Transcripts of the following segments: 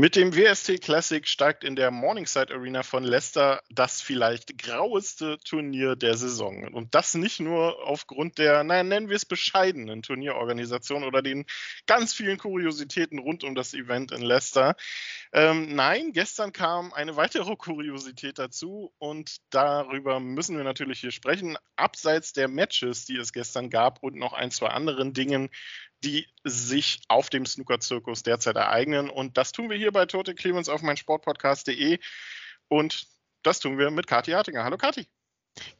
Mit dem WST Classic steigt in der Morningside Arena von Leicester das vielleicht graueste Turnier der Saison. Und das nicht nur aufgrund der, naja, nennen wir es bescheidenen Turnierorganisation oder den ganz vielen Kuriositäten rund um das Event in Leicester. Ähm, nein, gestern kam eine weitere Kuriosität dazu und darüber müssen wir natürlich hier sprechen. Abseits der Matches, die es gestern gab und noch ein, zwei anderen Dingen, die sich auf dem Snooker-Zirkus derzeit ereignen. Und das tun wir hier bei Tote Clemens auf meinsportpodcast.de. Und das tun wir mit Kathi Hartinger. Hallo Kathi.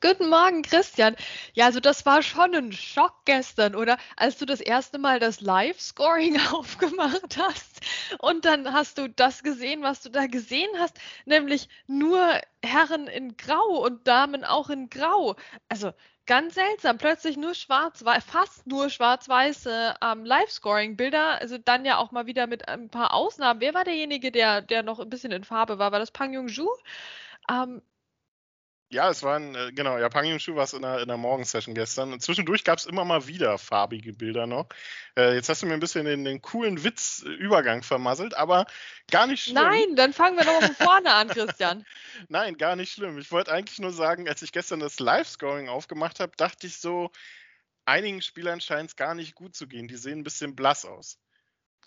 Guten Morgen, Christian. Ja, also das war schon ein Schock gestern, oder? Als du das erste Mal das Live-Scoring aufgemacht hast und dann hast du das gesehen, was du da gesehen hast, nämlich nur Herren in Grau und Damen auch in Grau. Also ganz seltsam. Plötzlich nur schwarz, fast nur schwarz-weiße ähm, Live-Scoring-Bilder. Also dann ja auch mal wieder mit ein paar Ausnahmen. Wer war derjenige, der, der noch ein bisschen in Farbe war? War das Pang Jung-Ju? Ähm, ja, es waren, äh, genau, ja, Pang Yung-Shu war es in der, in der Morgensession gestern. Zwischendurch gab es immer mal wieder farbige Bilder noch. Äh, jetzt hast du mir ein bisschen den, den coolen Witzübergang vermasselt, aber gar nicht schlimm. Nein, dann fangen wir doch von vorne an, Christian. Nein, gar nicht schlimm. Ich wollte eigentlich nur sagen, als ich gestern das Live-Scoring aufgemacht habe, dachte ich so, einigen Spielern scheint es gar nicht gut zu gehen. Die sehen ein bisschen blass aus.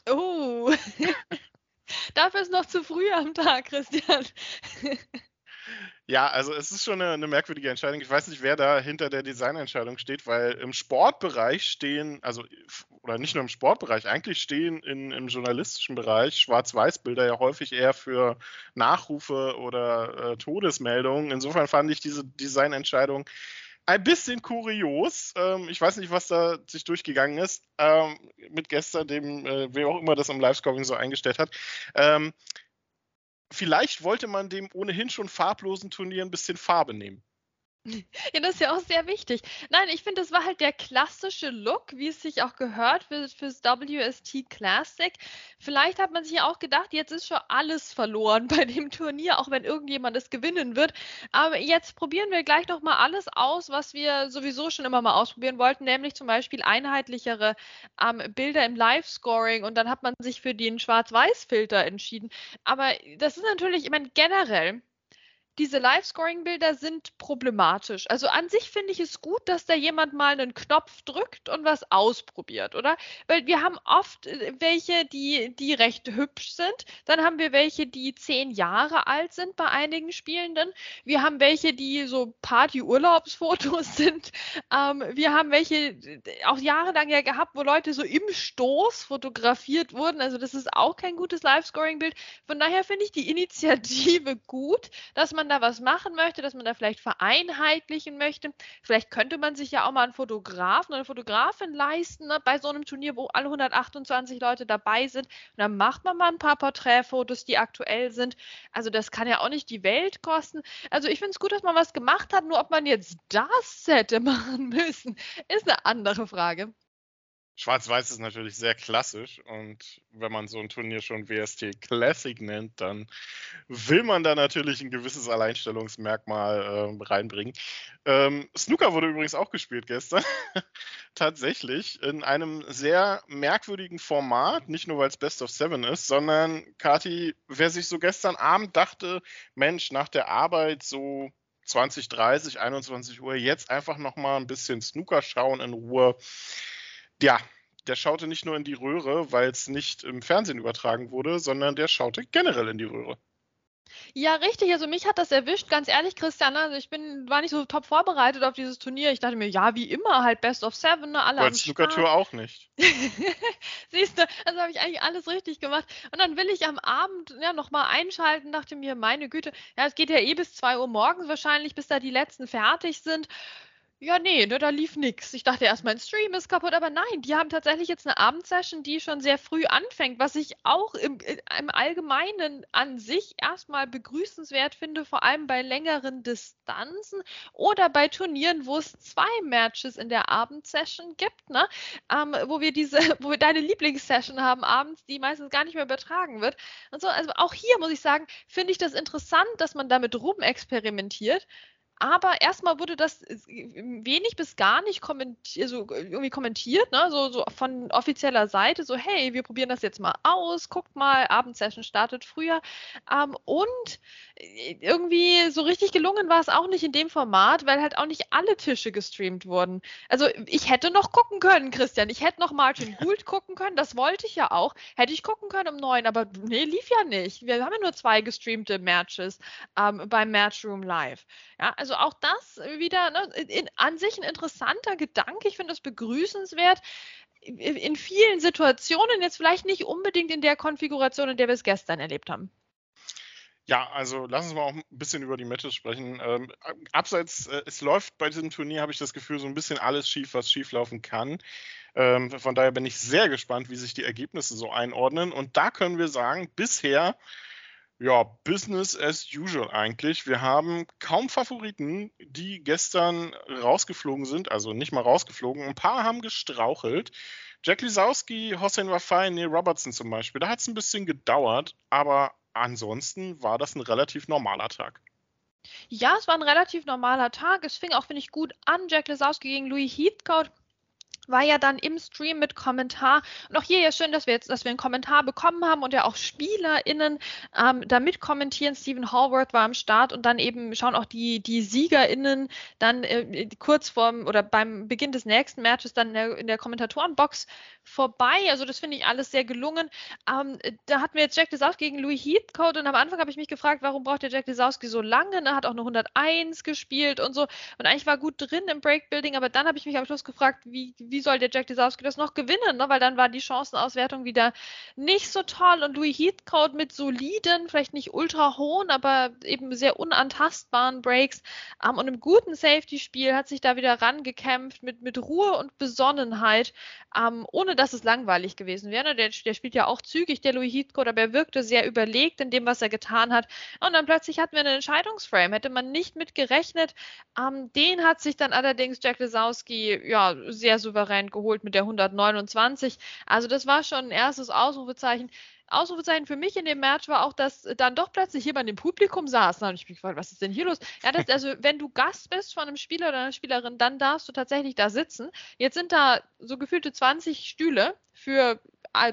Oh. Dafür ist noch zu früh am Tag, Christian. Ja, also es ist schon eine, eine, merkwürdige Entscheidung. Ich weiß nicht, wer da hinter der Designentscheidung steht, weil im Sportbereich stehen, also oder nicht nur im Sportbereich, eigentlich stehen in, im journalistischen Bereich Schwarz-Weiß-Bilder ja häufig eher für Nachrufe oder äh, Todesmeldungen. Insofern fand ich diese Designentscheidung ein bisschen kurios. Ähm, ich weiß nicht, was da sich durchgegangen ist ähm, mit gestern, dem, äh, wer auch immer das im Livescoring so eingestellt hat. Ähm, vielleicht wollte man dem ohnehin schon farblosen Turnier ein bisschen Farbe nehmen. Ja, das ist ja auch sehr wichtig. Nein, ich finde, das war halt der klassische Look, wie es sich auch gehört für, fürs WST Classic. Vielleicht hat man sich ja auch gedacht, jetzt ist schon alles verloren bei dem Turnier, auch wenn irgendjemand es gewinnen wird. Aber jetzt probieren wir gleich nochmal alles aus, was wir sowieso schon immer mal ausprobieren wollten, nämlich zum Beispiel einheitlichere ähm, Bilder im Live-Scoring und dann hat man sich für den Schwarz-Weiß-Filter entschieden. Aber das ist natürlich, ich meine, generell diese Live-Scoring-Bilder sind problematisch. Also an sich finde ich es gut, dass da jemand mal einen Knopf drückt und was ausprobiert, oder? Weil wir haben oft äh, welche, die, die recht hübsch sind. Dann haben wir welche, die zehn Jahre alt sind bei einigen Spielenden. Wir haben welche, die so Party-Urlaubsfotos sind. Ähm, wir haben welche auch jahrelang ja gehabt, wo Leute so im Stoß fotografiert wurden. Also das ist auch kein gutes Live-Scoring-Bild. Von daher finde ich die Initiative gut, dass man da was machen möchte, dass man da vielleicht vereinheitlichen möchte. Vielleicht könnte man sich ja auch mal einen Fotografen oder eine Fotografin leisten ne, bei so einem Turnier, wo alle 128 Leute dabei sind. Und dann macht man mal ein paar Porträtfotos, die aktuell sind. Also das kann ja auch nicht die Welt kosten. Also ich finde es gut, dass man was gemacht hat, nur ob man jetzt das hätte machen müssen, ist eine andere Frage. Schwarz-Weiß ist natürlich sehr klassisch und wenn man so ein Turnier schon WST Classic nennt, dann will man da natürlich ein gewisses Alleinstellungsmerkmal äh, reinbringen. Ähm, Snooker wurde übrigens auch gespielt gestern. Tatsächlich in einem sehr merkwürdigen Format, nicht nur weil es Best of Seven ist, sondern Kati, wer sich so gestern Abend dachte, Mensch, nach der Arbeit so 20, 30, 21 Uhr jetzt einfach nochmal ein bisschen Snooker schauen in Ruhe ja, der schaute nicht nur in die Röhre, weil es nicht im Fernsehen übertragen wurde, sondern der schaute generell in die Röhre. Ja, richtig. Also mich hat das erwischt, ganz ehrlich, Christian. Also ich bin, war nicht so top vorbereitet auf dieses Turnier. Ich dachte mir, ja, wie immer, halt Best of Seven, ne, alle Bei Snooker-Tour auch nicht. Siehst du, also habe ich eigentlich alles richtig gemacht. Und dann will ich am Abend ja nochmal einschalten, dachte mir, meine Güte, ja, es geht ja eh bis 2 Uhr morgens wahrscheinlich, bis da die letzten fertig sind Ja, nee, ne, da lief nichts. Ich dachte erst, mein Stream ist kaputt, aber nein, die haben tatsächlich jetzt eine Abendsession, die schon sehr früh anfängt, was ich auch im, im Allgemeinen an sich erstmal begrüßenswert finde, vor allem bei längeren Distanzen oder bei Turnieren, wo es zwei Matches in der Abendsession gibt, ne? Ähm, wo wir diese, wo wir deine Lieblingssession haben abends, die meistens gar nicht mehr übertragen wird. Und so, also auch hier muss ich sagen, finde ich das interessant, dass man damit rumexperimentiert. Aber erstmal wurde das äh, wenig bis gar nicht kommentiert, also irgendwie kommentiert, ne? so, so von offizieller Seite, so hey, wir probieren das jetzt mal aus, guckt mal, Abendsession startet früher. Ähm, und äh, irgendwie so richtig gelungen war es auch nicht in dem Format, weil halt auch nicht alle Tische gestreamt wurden. Also ich hätte noch gucken können, Christian, ich hätte noch Martin Gould gucken können, das wollte ich ja auch. Hätte ich gucken können um neun, aber nee, lief ja nicht. Wir haben ja nur zwei gestreamte Matches ähm, beim Matchroom Live. Ja, also also auch das wieder ne, in, an sich ein interessanter Gedanke. Ich finde das begrüßenswert. In vielen Situationen, jetzt vielleicht nicht unbedingt in der Konfiguration, in der wir es gestern erlebt haben. Ja, also lass uns mal auch ein bisschen über die Matches sprechen. Ähm, abseits, äh, es läuft bei diesem Turnier, habe ich das Gefühl, so ein bisschen alles schief, was schief laufen kann. Ähm, von daher bin ich sehr gespannt, wie sich die Ergebnisse so einordnen. Und da können wir sagen, bisher ja, Business as usual eigentlich. Wir haben kaum Favoriten, die gestern rausgeflogen sind, also nicht mal rausgeflogen. Ein paar haben gestrauchelt. Jack Lisowski, Hossein Wafai, Neil Robertson zum Beispiel. Da hat es ein bisschen gedauert, aber ansonsten war das ein relativ normaler Tag. Ja, es war ein relativ normaler Tag. Es fing auch, finde ich, gut an. Jack Lisowski gegen Louis Heathcote war ja dann im Stream mit Kommentar. Und auch hier ja schön, dass wir jetzt, dass wir einen Kommentar bekommen haben und ja auch SpielerInnen ähm, da mitkommentieren. Stephen Hallworth war am Start und dann eben schauen auch die, die SiegerInnen dann äh, kurz vorm oder beim Beginn des nächsten Matches dann in der, in der Kommentatorenbox vorbei. Also das finde ich alles sehr gelungen. Ähm, da hatten wir jetzt Jack Lesowski gegen Louis Heathcote und am Anfang habe ich mich gefragt, warum braucht der Jack Lesowski so lange? Er hat auch eine 101 gespielt und so und eigentlich war gut drin im Breakbuilding, aber dann habe ich mich am Schluss gefragt, wie, wie soll der Jack Lesowski das noch gewinnen? Ne? Weil dann war die Chancenauswertung wieder nicht so toll und Louis Heathcote mit soliden, vielleicht nicht ultra hohen, aber eben sehr unantastbaren Breaks ähm, und einem guten Safety-Spiel hat sich da wieder rangekämpft mit, mit Ruhe und Besonnenheit, ähm, ohne dass es langweilig gewesen wäre. Der, der spielt ja auch zügig, der Louis Heathcote, aber er wirkte sehr überlegt in dem, was er getan hat. Und dann plötzlich hatten wir einen Entscheidungsframe, hätte man nicht mit gerechnet. Ähm, den hat sich dann allerdings Jack Lesowski ja sehr souverän geholt mit der 129. Also das war schon ein erstes Ausrufezeichen. Ausrufezeichen für mich in dem Match war auch, dass dann doch plötzlich jemand im Publikum saß. Da habe ich mich gefragt, was ist denn hier los? Ja, das, also wenn du Gast bist von einem Spieler oder einer Spielerin, dann darfst du tatsächlich da sitzen. Jetzt sind da so gefühlte 20 Stühle für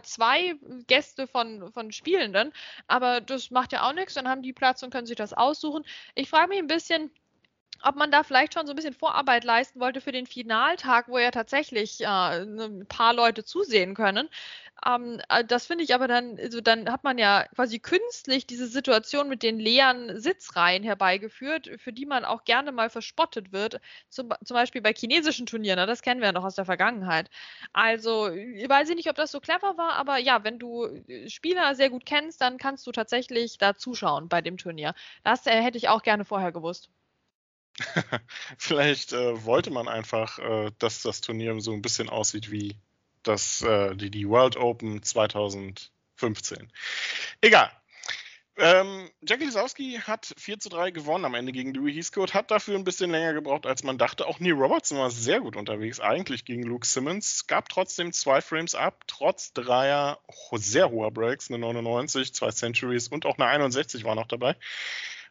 zwei Gäste von, von Spielenden, aber das macht ja auch nichts, dann haben die Platz und können sich das aussuchen. Ich frage mich ein bisschen, ob man da vielleicht schon so ein bisschen Vorarbeit leisten wollte für den Finaltag, wo ja tatsächlich äh, ein paar Leute zusehen können. Ähm, äh, das finde ich aber dann, also dann hat man ja quasi künstlich diese Situation mit den leeren Sitzreihen herbeigeführt, für die man auch gerne mal verspottet wird, zum, zum Beispiel bei chinesischen Turnieren, das kennen wir ja noch aus der Vergangenheit. Also, ich weiß nicht, ob das so clever war, aber ja, wenn du äh, Spieler sehr gut kennst, dann kannst du tatsächlich da zuschauen bei dem Turnier. Das äh, hätte ich auch gerne vorher gewusst. Vielleicht äh, wollte man einfach, äh, dass das Turnier so ein bisschen aussieht wie das, äh, die, die World Open 2015. Egal. Ähm, Jackie Lisowski hat 4 zu 3 gewonnen am Ende gegen Louis Heathcote, hat dafür ein bisschen länger gebraucht, als man dachte. Auch Neil Robertson war sehr gut unterwegs, eigentlich gegen Luke Simmons. Gab trotzdem zwei Frames ab, trotz dreier sehr hoher Breaks, eine 99, zwei Centuries und auch eine 61 war noch dabei.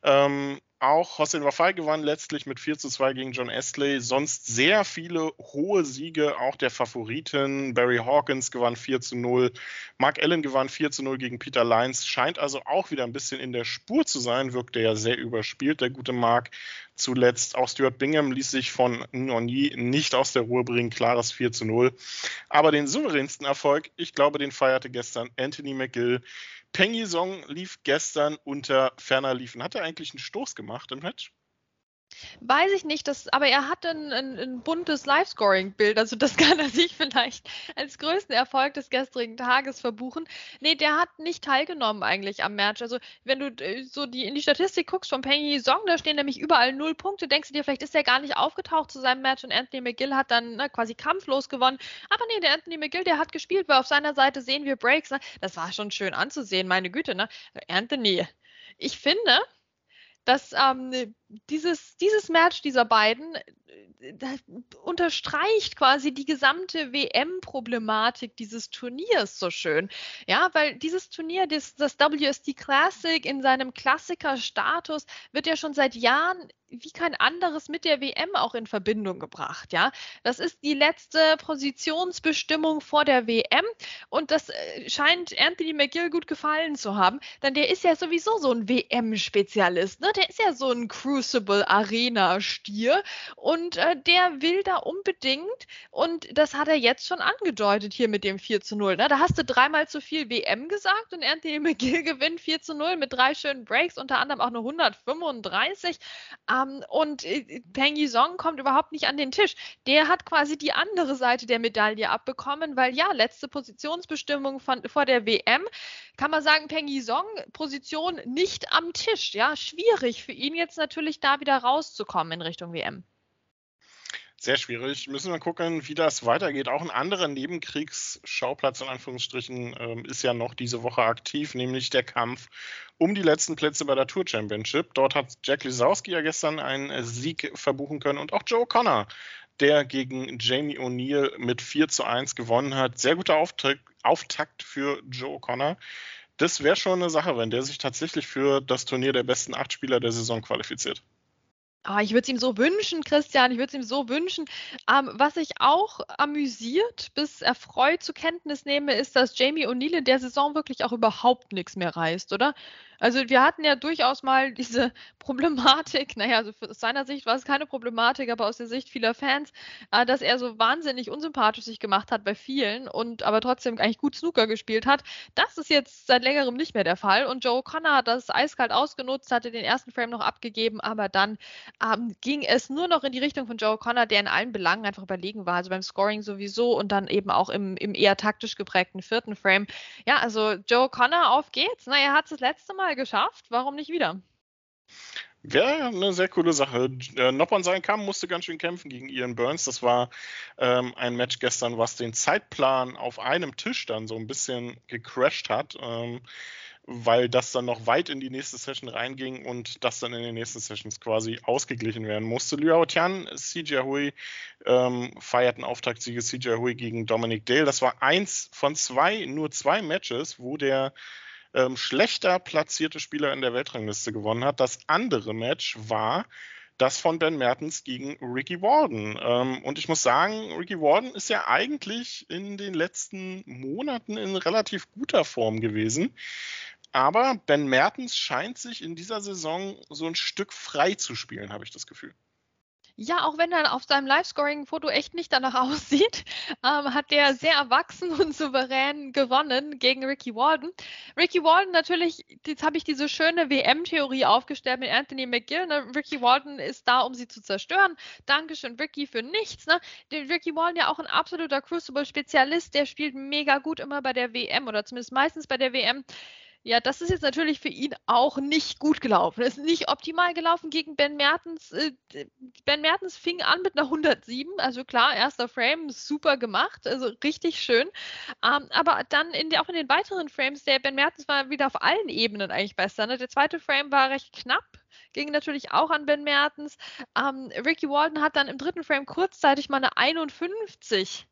Ähm, auch Hossein Wafai gewann letztlich mit 4 zu 2 gegen John Astley. Sonst sehr viele hohe Siege, auch der Favoriten. Barry Hawkins gewann 4 zu 0. Mark Allen gewann 4 zu 0 gegen Peter Lyons. Scheint also auch wieder ein bisschen in der Spur zu sein. Wirkte ja sehr überspielt, der gute Mark. Zuletzt auch Stuart Bingham ließ sich von Noni nicht aus der Ruhe bringen. Klares 4 zu 0. Aber den souveränsten Erfolg, ich glaube, den feierte gestern Anthony McGill Peng Song lief gestern unter ferner Liefen. Hat er eigentlich einen Stoß gemacht im Match? Weiß ich nicht, das, aber er hat ein, ein, ein buntes Live-Scoring-Bild, also das kann er sich vielleicht als größten Erfolg des gestrigen Tages verbuchen. Nee, der hat nicht teilgenommen eigentlich am Match. Also wenn du äh, so die, in die Statistik guckst von Penny Song, da stehen nämlich überall null Punkte, denkst du dir, vielleicht ist er gar nicht aufgetaucht zu seinem Match und Anthony McGill hat dann ne, quasi kampflos gewonnen. Aber nee, der Anthony McGill, der hat gespielt, weil auf seiner Seite sehen wir Breaks. Ne? Das war schon schön anzusehen, meine Güte, ne? Anthony, ich finde, dass ähm, dieses, dieses Match dieser beiden äh, unterstreicht quasi die gesamte WM-Problematik dieses Turniers so schön. Ja, weil dieses Turnier, das, das WSD Classic in seinem Klassiker-Status, wird ja schon seit Jahren wie kein anderes mit der WM auch in Verbindung gebracht, ja. Das ist die letzte Positionsbestimmung vor der WM und das äh, scheint Anthony McGill gut gefallen zu haben, denn der ist ja sowieso so ein WM-Spezialist, ne? Der ist ja so ein Crucible Arena Stier und äh, der will da unbedingt und das hat er jetzt schon angedeutet hier mit dem 4 zu 0, ne? Da hast du dreimal zu viel WM gesagt und Anthony McGill gewinnt 4 zu 0 mit drei schönen Breaks, unter anderem auch eine 135 ähm, und äh, Peng Yisong kommt überhaupt nicht an den Tisch. Der hat quasi die andere Seite der Medaille abbekommen, weil ja, letzte Positionsbestimmung von, vor der WM, kann man sagen, Peng Yisong, Position nicht am Tisch. Ja, schwierig für ihn jetzt natürlich da wieder rauszukommen in Richtung WM sehr schwierig. Müssen wir gucken, wie das weitergeht. Auch ein anderer Nebenkriegsschauplatz in Anführungsstrichen ähm, ist ja noch diese Woche aktiv, nämlich der Kampf um die letzten Plätze bei der Tour Championship. Dort hat Jack Lisowski ja gestern einen Sieg verbuchen können und auch Joe Connor, der gegen Jamie O'Neill mit 4 zu 1 gewonnen hat. Sehr guter Auftakt für Joe Connor. Das wäre schon eine Sache, wenn der sich tatsächlich für das Turnier der besten acht Spieler der Saison qualifiziert. Oh, ich würde es ihm so wünschen, Christian, ich würde es ihm so wünschen. Ähm, was ich auch amüsiert bis erfreut zur Kenntnis nehme, ist, dass Jamie O'Neill in der Saison wirklich auch überhaupt nichts mehr reißt, oder? Also wir hatten ja durchaus mal diese Problematik, naja, also aus seiner Sicht war es keine Problematik, aber aus der Sicht vieler Fans, äh, dass er so wahnsinnig unsympathisch sich gemacht hat bei vielen und aber trotzdem eigentlich gut Snooker gespielt hat. Das ist jetzt seit längerem nicht mehr der Fall und Joe Connor hat das eiskalt ausgenutzt, hatte den ersten Frame noch abgegeben, aber dann ähm, ging es nur noch in die Richtung von Joe Connor, der in allen Belangen einfach überlegen war, also beim Scoring sowieso und dann eben auch im, im eher taktisch geprägten vierten Frame. Ja, also Joe Connor, auf geht's. Na, er hat es das letzte Mal geschafft, warum nicht wieder? Wäre eine sehr coole Sache. Äh, Noppon sein kam, musste ganz schön kämpfen gegen Ian Burns. Das war ähm, ein Match gestern, was den Zeitplan auf einem Tisch dann so ein bisschen gecrashed hat. Ähm, weil das dann noch weit in die nächste Session reinging und das dann in den nächsten Sessions quasi ausgeglichen werden musste. Liu Tian, CJ Hui ähm, feierten Auftaktsiege CJ Hui gegen Dominic Dale. Das war eins von zwei, nur zwei Matches, wo der ähm, schlechter platzierte Spieler in der Weltrangliste gewonnen hat. Das andere Match war das von Ben Mertens gegen Ricky Warden. Ähm, und ich muss sagen, Ricky Warden ist ja eigentlich in den letzten Monaten in relativ guter Form gewesen. Aber Ben Mertens scheint sich in dieser Saison so ein Stück frei zu spielen, habe ich das Gefühl. Ja, auch wenn er auf seinem Live-Scoring-Foto echt nicht danach aussieht, ähm, hat der sehr erwachsen und souverän gewonnen gegen Ricky Walden. Ricky Walden natürlich, jetzt habe ich diese schöne WM-Theorie aufgestellt mit Anthony McGill. Ne? Ricky Walden ist da, um sie zu zerstören. Dankeschön, Ricky, für nichts. Ne? Den Ricky Walden ja auch ein absoluter Crucible-Spezialist, der spielt mega gut immer bei der WM oder zumindest meistens bei der WM. Ja, das ist jetzt natürlich für ihn auch nicht gut gelaufen. Es ist nicht optimal gelaufen gegen Ben Mertens. Äh, ben Mertens fing an mit einer 107, also klar, erster Frame, super gemacht, also richtig schön. Ähm, aber dann in der, auch in den weiteren Frames, der Ben Mertens war wieder auf allen Ebenen eigentlich besser. Ne? Der zweite Frame war recht knapp, ging natürlich auch an Ben Mertens. Ähm, Ricky Walton hat dann im dritten Frame kurzzeitig mal eine 51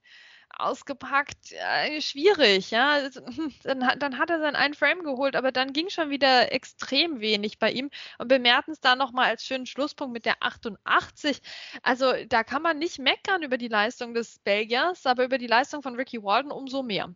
ausgepackt, äh, schwierig, ja. Also, dann, dann, hat er seinen einen Frame geholt, aber dann ging schon wieder extrem wenig bei ihm und bemerken es da nochmal als schönen Schlusspunkt mit der 88. Also da kann man nicht meckern über die Leistung des Belgiers, aber über die Leistung von Ricky Walden umso mehr.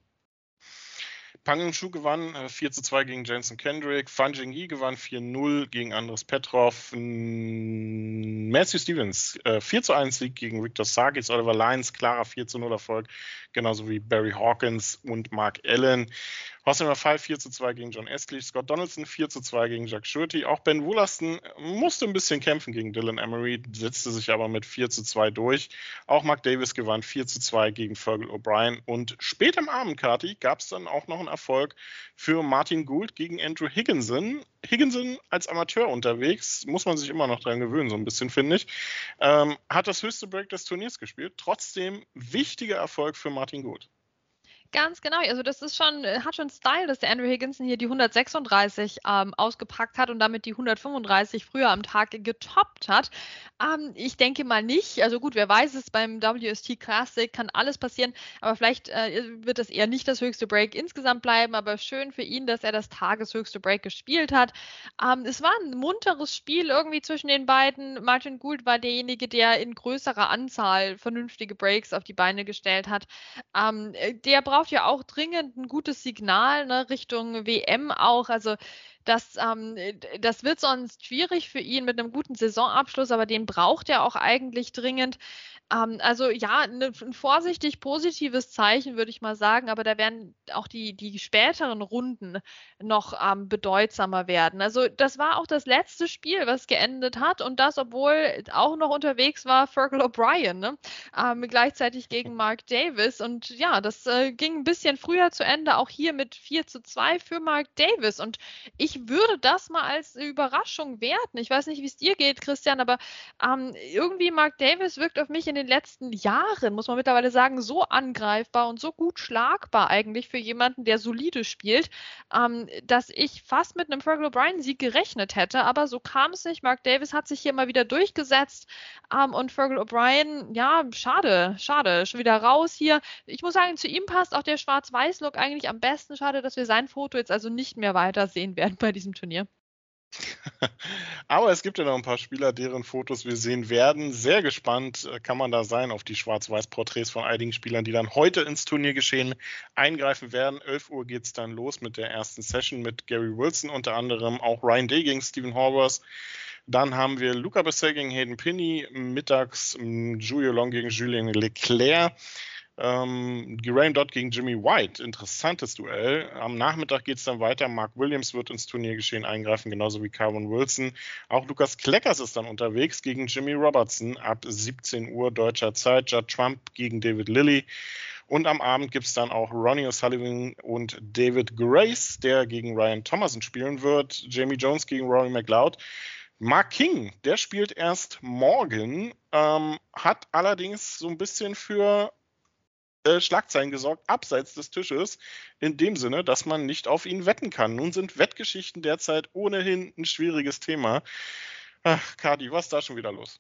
Pang Shu gewann äh, 4 zu 2 gegen Jensen Kendrick. Fan Jingyi gewann 4-0 gegen Andres Petrov. Matthew Stevens äh, 4 zu 1 Sieg gegen Victor Sarkis. Oliver Lyons klarer 4 zu 0 Erfolg. Genauso wie Barry Hawkins und Mark Allen. Austin Rafal 4 zu 2 gegen John Estley, Scott Donaldson 4 zu 2 gegen Jack Schurti. Auch Ben Woolaston musste ein bisschen kämpfen gegen Dylan Emery, setzte sich aber mit 4 zu 2 durch. Auch Mark Davis gewann 4 zu 2 gegen Fergal O'Brien. Und spät am Abend, Kati, gab es dann auch noch einen Erfolg für Martin Gould gegen Andrew Higginson. Higginson als Amateur unterwegs, muss man sich immer noch dran gewöhnen, so ein bisschen, finde ich. Ähm, hat das höchste Break des Turniers gespielt. Trotzdem wichtiger Erfolg für Martin Gould. Ganz genau. Also das ist schon, äh, hat schon Style, dass der Andrew Higginson hier die 136 ähm, ausgepackt hat und damit die 135 früher am Tag getoppt hat. Ähm, ich denke mal nicht. Also gut, wer weiß es beim WST Classic kann alles passieren, aber vielleicht äh, wird das eher nicht das höchste Break insgesamt bleiben. Aber schön für ihn, dass er das tageshöchste Break gespielt hat. Ähm, es war ein munteres Spiel irgendwie zwischen den beiden. Martin Gould war derjenige, der in größerer Anzahl vernünftige Breaks auf die Beine gestellt hat. Ähm, äh, der braucht braucht ja auch dringend ein gutes Signal ne, Richtung WM auch. Also das, ähm, das wird sonst schwierig für ihn mit einem guten Saisonabschluss, aber den braucht er auch eigentlich dringend. Ähm, also ja, ne, ein vorsichtig positives Zeichen, würde ich mal sagen, aber da werden auch die, die späteren Runden noch ähm, bedeutsamer werden. Also das war auch das letzte Spiel, was geendet hat und das, obwohl auch noch unterwegs war Fergal O'Brien, ne? ähm, gleichzeitig gegen Mark Davis. Und ja, das äh, ging ein bisschen früher zu Ende, auch hier mit 4 zu 2 für Mark Davis. Und ich würde das mal als Überraschung werten. Ich weiß nicht, wie es dir geht, Christian, aber ähm, irgendwie Mark Davis wirkt auf mich in den letzten Jahren, muss man mittlerweile sagen, so angreifbar und so gut schlagbar eigentlich für jemanden, der solide spielt, ähm, dass ich fast mit einem Fergal O'Brien-Sieg gerechnet hätte. Aber so kam es nicht. Mark Davis hat sich hier mal wieder durchgesetzt ähm, und Fergal O'Brien, ja, schade, schade, schon wieder raus hier. Ich muss sagen, zu ihm passt auch der Schwarz-Weiß-Look eigentlich am besten. Schade, dass wir sein Foto jetzt also nicht mehr weiter sehen werden bei diesem Turnier. Aber es gibt ja noch ein paar Spieler, deren Fotos wir sehen werden. Sehr gespannt äh, kann man da sein auf die Schwarz-Weiß-Porträts von einigen Spielern, die dann heute ins Turniergeschehen eingreifen werden. 11 Uhr geht es dann los mit der ersten Session mit Gary Wilson unter anderem, auch Ryan Day gegen Stephen Horvath. Dann haben wir Luca Bessel gegen Hayden Pinney, mittags Julio Long gegen Julien Leclerc. Ähm, Graham Dodd gegen Jimmy White, interessantes Duell. Am Nachmittag geht es dann weiter. Mark Williams wird ins Turniergeschehen eingreifen, genauso wie Calvin Wilson. Auch Lukas Kleckers ist dann unterwegs gegen Jimmy Robertson ab 17 Uhr deutscher Zeit. Judd Trump gegen David Lilly. Und am Abend gibt es dann auch Ronnie O'Sullivan und David Grace, der gegen Ryan Thomason spielen wird. Jamie Jones gegen Rory McLeod. Mark King, der spielt erst morgen, ähm, hat allerdings so ein bisschen für äh, Schlagzeilen gesorgt, abseits des Tisches, in dem Sinne, dass man nicht auf ihn wetten kann. Nun sind Wettgeschichten derzeit ohnehin ein schwieriges Thema. Ach, Kadi, was ist da schon wieder los?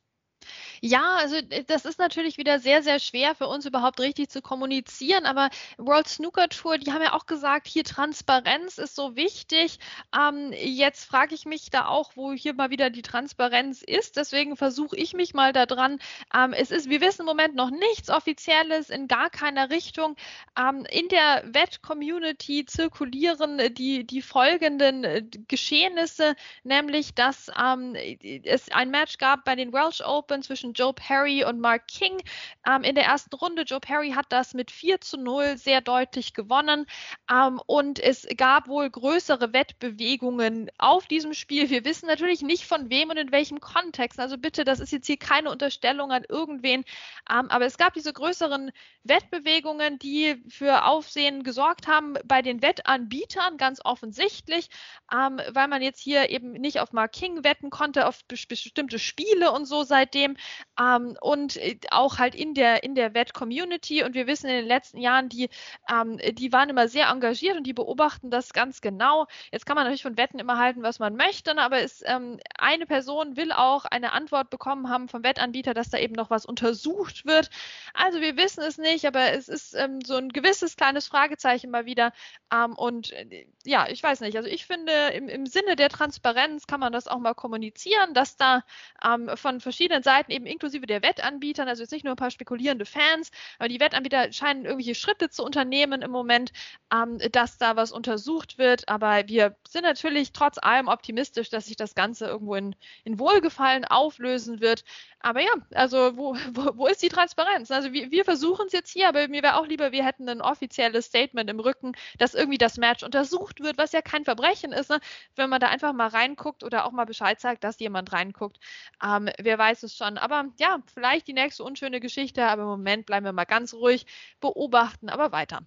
Ja, also äh, das ist natürlich wieder sehr, sehr schwer für uns überhaupt richtig zu kommunizieren, aber World Snooker Tour, die haben ja auch gesagt, hier Transparenz ist so wichtig. Ähm, jetzt frage ich mich da auch, wo hier mal wieder die Transparenz ist. Deswegen versuche ich mich mal da dran. Ähm, es ist, wir wissen im Moment noch nichts Offizielles in gar keiner Richtung. Ähm, in der Wett-Community zirkulieren die, die folgenden äh, Geschehnisse, nämlich, dass ähm, es ein Match gab bei den Welsh Open zwischen zwischen Joe Perry und Mark King ähm, in der ersten Runde. Joe Perry hat das mit 4 zu 0 sehr deutlich gewonnen ähm, und es gab wohl größere Wettbewegungen auf diesem Spiel. Wir wissen natürlich nicht von wem und in welchem Kontext. Also bitte, das ist jetzt hier keine Unterstellung an irgendwen, ähm, aber es gab diese größeren Wettbewegungen, die für Aufsehen gesorgt haben bei den Wettanbietern, ganz offensichtlich, ähm, weil man jetzt hier eben nicht auf Mark King wetten konnte, auf bestimmte Spiele und so seitdem. Ähm, und äh, auch halt in der, in der Wett-Community. Und wir wissen in den letzten Jahren, die, ähm, die waren immer sehr engagiert und die beobachten das ganz genau. Jetzt kann man natürlich von Wetten immer halten, was man möchte, ne, aber es, ähm, eine Person will auch eine Antwort bekommen haben vom Wettanbieter, dass da eben noch was untersucht wird. Also wir wissen es nicht, aber es ist ähm, so ein gewisses kleines Fragezeichen mal wieder. Ähm, und äh, ja, ich weiß nicht. Also ich finde, im, im Sinne der Transparenz kann man das auch mal kommunizieren, dass da ähm, von verschiedenen Seiten eben inklusive der Wettanbietern, also jetzt nicht nur ein paar spekulierende Fans, aber die Wettanbieter scheinen irgendwelche Schritte zu unternehmen im Moment, ähm, dass da was untersucht wird. Aber wir sind natürlich trotz allem optimistisch, dass sich das Ganze irgendwo in, in Wohlgefallen auflösen wird. Aber ja, also wo, wo, wo ist die Transparenz? Also wir, wir versuchen es jetzt hier, aber mir wäre auch lieber, wir hätten ein offizielles Statement im Rücken, dass irgendwie das Match untersucht wird, was ja kein Verbrechen ist. Ne? Wenn man da einfach mal reinguckt oder auch mal Bescheid sagt, dass jemand reinguckt, ähm, wer weiß es schon. Aber ja, vielleicht die nächste unschöne Geschichte, aber im Moment bleiben wir mal ganz ruhig, beobachten, aber weiter.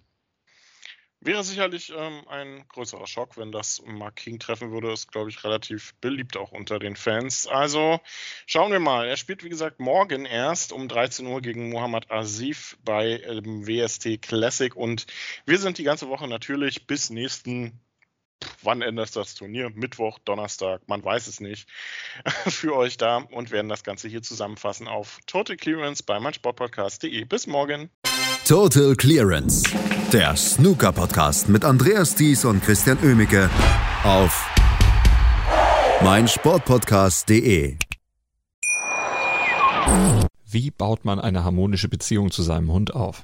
Wäre sicherlich ähm, ein größerer Schock, wenn das Mark King treffen würde. Ist, glaube ich, relativ beliebt auch unter den Fans. Also schauen wir mal. Er spielt, wie gesagt, morgen erst um 13 Uhr gegen Muhammad Asif bei ähm, WST Classic. Und wir sind die ganze Woche natürlich bis nächsten wann endet das Turnier? Mittwoch, Donnerstag, man weiß es nicht, für euch da und werden das Ganze hier zusammenfassen auf Total Clearance bei meinsportpodcast.de. Bis morgen. Total Clearance, der Snooker-Podcast mit Andreas Thies und Christian Oemicke auf meinsportpodcast.de. Wie baut man eine harmonische Beziehung zu seinem Hund auf?